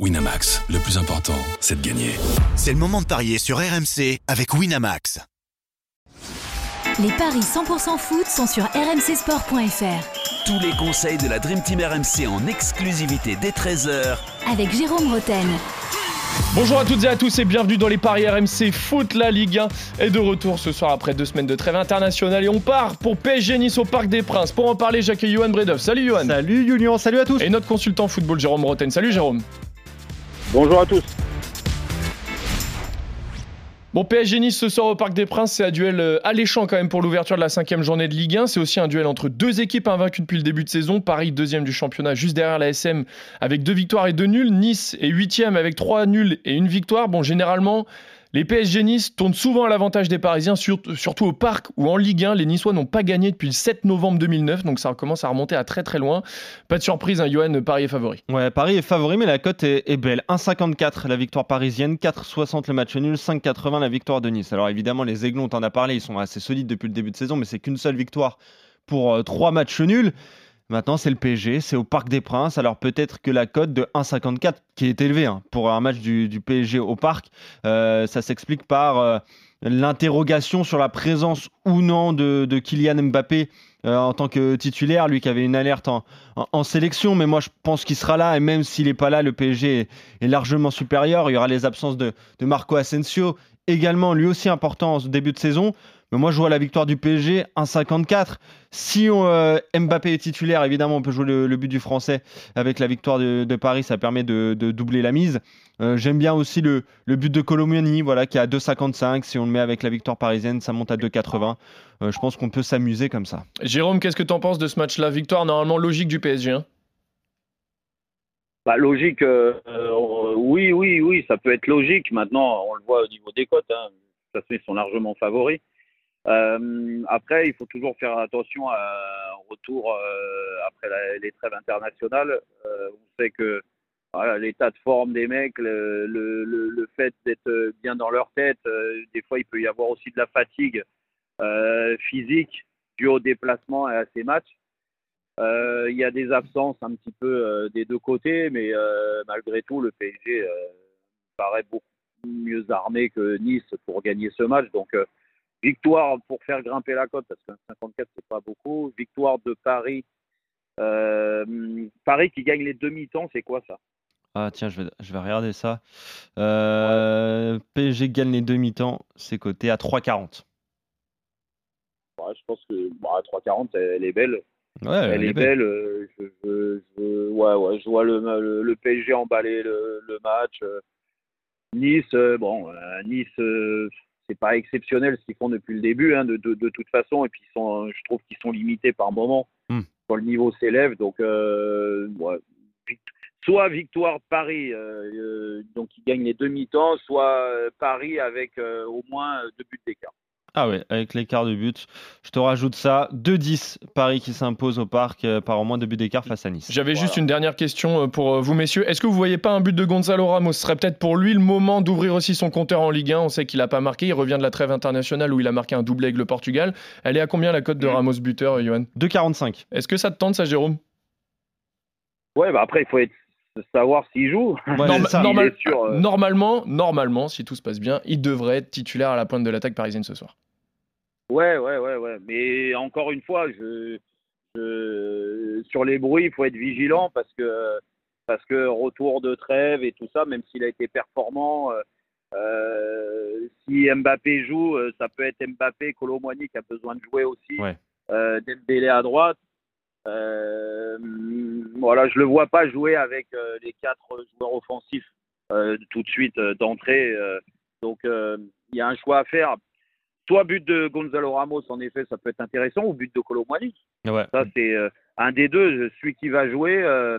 Winamax, le plus important, c'est de gagner. C'est le moment de parier sur RMC avec Winamax. Les paris 100% foot sont sur rmcsport.fr. Tous les conseils de la Dream Team RMC en exclusivité dès 13h Avec Jérôme Roten. Bonjour à toutes et à tous et bienvenue dans les paris RMC Foot. La Ligue 1 est de retour ce soir après deux semaines de trêve internationale et on part pour PSG Nice au Parc des Princes. Pour en parler, j'accueille Johan Bredov. Salut Johan. Salut Julien, salut à tous. Et notre consultant football Jérôme Roten. Salut Jérôme. Bonjour à tous. Bon, PSG Nice ce soir au Parc des Princes, c'est un duel euh, alléchant quand même pour l'ouverture de la cinquième journée de Ligue 1. C'est aussi un duel entre deux équipes invaincues depuis le début de saison. Paris, deuxième du championnat, juste derrière la SM, avec deux victoires et deux nuls. Nice est huitième avec trois nuls et une victoire. Bon, généralement, les PSG Nice tournent souvent à l'avantage des Parisiens, surtout au Parc où en Ligue 1, les Niçois n'ont pas gagné depuis le 7 novembre 2009, donc ça commence à remonter à très très loin. Pas de surprise, hein, Johan, Paris est favori. Ouais, Paris est favori, mais la cote est, belle. 1,54 la victoire parisienne, 4,60 le match nul, 5,80 la victoire de Nice. Alors évidemment, les Aiglons, on en a parlé, ils sont assez solides depuis le début de saison, mais c'est qu'une seule victoire pour euh, trois matchs nuls. Maintenant, c'est le PSG, c'est au Parc des Princes. Alors peut-être que la cote de 1,54, qui est élevée hein, pour un match du, PSG au Parc, euh, ça s'explique par euh, l'interrogation sur la présence ou non de, Kylian Mbappé euh, en tant que titulaire, lui qui avait une alerte en, sélection. Mais moi, je pense qu'il sera là. Et même s'il n'est pas là, le PSG est, largement supérieur. Il y aura les absences de, de Marco Asensio, également lui aussi important en début de saison. Mais moi, je vois la victoire du PSG 1,54. Si euh, Mbappé est titulaire, évidemment, on peut jouer le, but du Français avec la victoire de, Paris. Ça permet de, doubler la mise. Euh, j'aime bien aussi le, but de Colomiani, voilà, qui est à 2,55. Si on le met avec la victoire parisienne, ça monte à 2,80. Euh, je pense qu'on peut s'amuser comme ça. Jérôme, qu'est-ce que tu en penses de ce match-là? Victoire normalement logique du PSG hein bah, logique, oui, oui, oui, ça peut être logique. Maintenant, on le voit au niveau des cotes. Hein. Ça, ils sont largement favoris. Euh, après, il faut toujours faire attention à, au retour euh, après les trêves internationales. Euh, on sait que l'état de forme des mecs, le fait d'être bien dans leur tête, des fois il peut y avoir aussi de la fatigue physique due au déplacement et à ces matchs. il y a des absences un petit peu des deux côtés, mais malgré tout, le PSG paraît beaucoup mieux armé que Nice pour gagner ce match. Donc, Victoire pour faire grimper la cote, parce qu'un 54, c'est pas beaucoup. Victoire de Paris. Euh, Paris qui gagne les demi-temps, c'est quoi ça? Ah tiens, je vais, je vais regarder ça. Euh, PSG gagne les demi-temps, c'est coté à 3,40. je pense que bah, à 3,40, elle, est belle. Ouais, elle, est belle. Euh, je, ouais, ouais, je vois le, le, PSG emballer le, le match. Nice, bon, Nice, c'est pas exceptionnel ce qu'ils font depuis le début, hein, de, de, de, toute façon. Et puis, ils sont, je trouve qu'ils sont limités par moment hmm. quand le niveau s'élève. Donc, euh, soit victoire Paris, euh, euh, donc ils gagnent les demi-temps, soit Paris avec au moins deux buts d'écart. Ah ouais, avec l'écart de but. Je te rajoute ça. 2-10, Paris qui s'impose au parc euh, par au moins deux buts d'écart face à Nice. J'avais juste une dernière question euh, pour euh, vous, messieurs. Est-ce que vous voyez pas un but de Gonzalo Ramos? Ce serait peut-être pour lui le moment d'ouvrir aussi son compteur en Ligue 1. On sait qu'il n'a pas marqué. Il revient de la trêve internationale où il a marqué un doublé avec le Portugal. Elle est à combien la cote de Ramos buteur, Johan? 2,45. Est-ce que ça te tente, ça, Jérôme? Ouais, bah après, il faut être savoir s'il joue. Normalement, normalement, si tout se passe bien, il devrait être titulaire à la pointe de l'attaque parisienne ce soir. Ouais, ouais, ouais, ouais. Mais encore une fois, je, sur les bruits, il faut être vigilant parce que, parce que retour de trêve et tout ça, même s'il a été performant, euh, euh si Mbappé joue, euh, ça peut être Mbappé, Colomboigny qui a besoin de jouer aussi, ouais. euh, délai à droite. Euh, voilà, je le vois pas jouer avec les quatre joueurs offensifs tout de suite d'entrée. donc il y a un choix à faire soit but de Gonzalo Ramos, en effet, ça peut être intéressant, ou but de Colomani. Ouais. Ça, c'est euh, un des deux, celui qui va jouer, euh,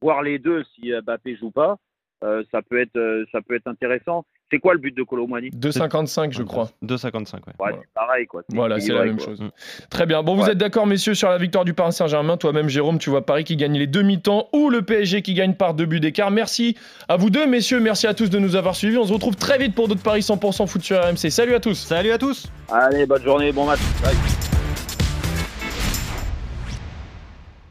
voir les deux si Mbappé joue pas, euh, ça, peut être, ça peut être intéressant. C'est quoi le but de Colomani 2,55 je crois. 2,55 ouais. c'est pareil quoi. Voilà, c'est la même chose. Très bien. Bon, vous êtes d'accord messieurs sur la victoire du Paris Saint-Germain. Toi-même Jérôme, tu vois Paris qui gagne les demi-temps ou le PSG qui gagne par deux buts d'écart. Merci à vous deux messieurs, merci à tous de nous avoir suivis. On se retrouve très vite pour d'autres paris 100% foot sur RMC. Salut à tous. Salut à tous. Allez, bonne journée, bon match. Bye.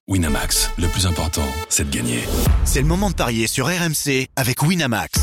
Winamax, le plus important, c'est de gagner. C'est le moment de parier sur RMC avec Winamax.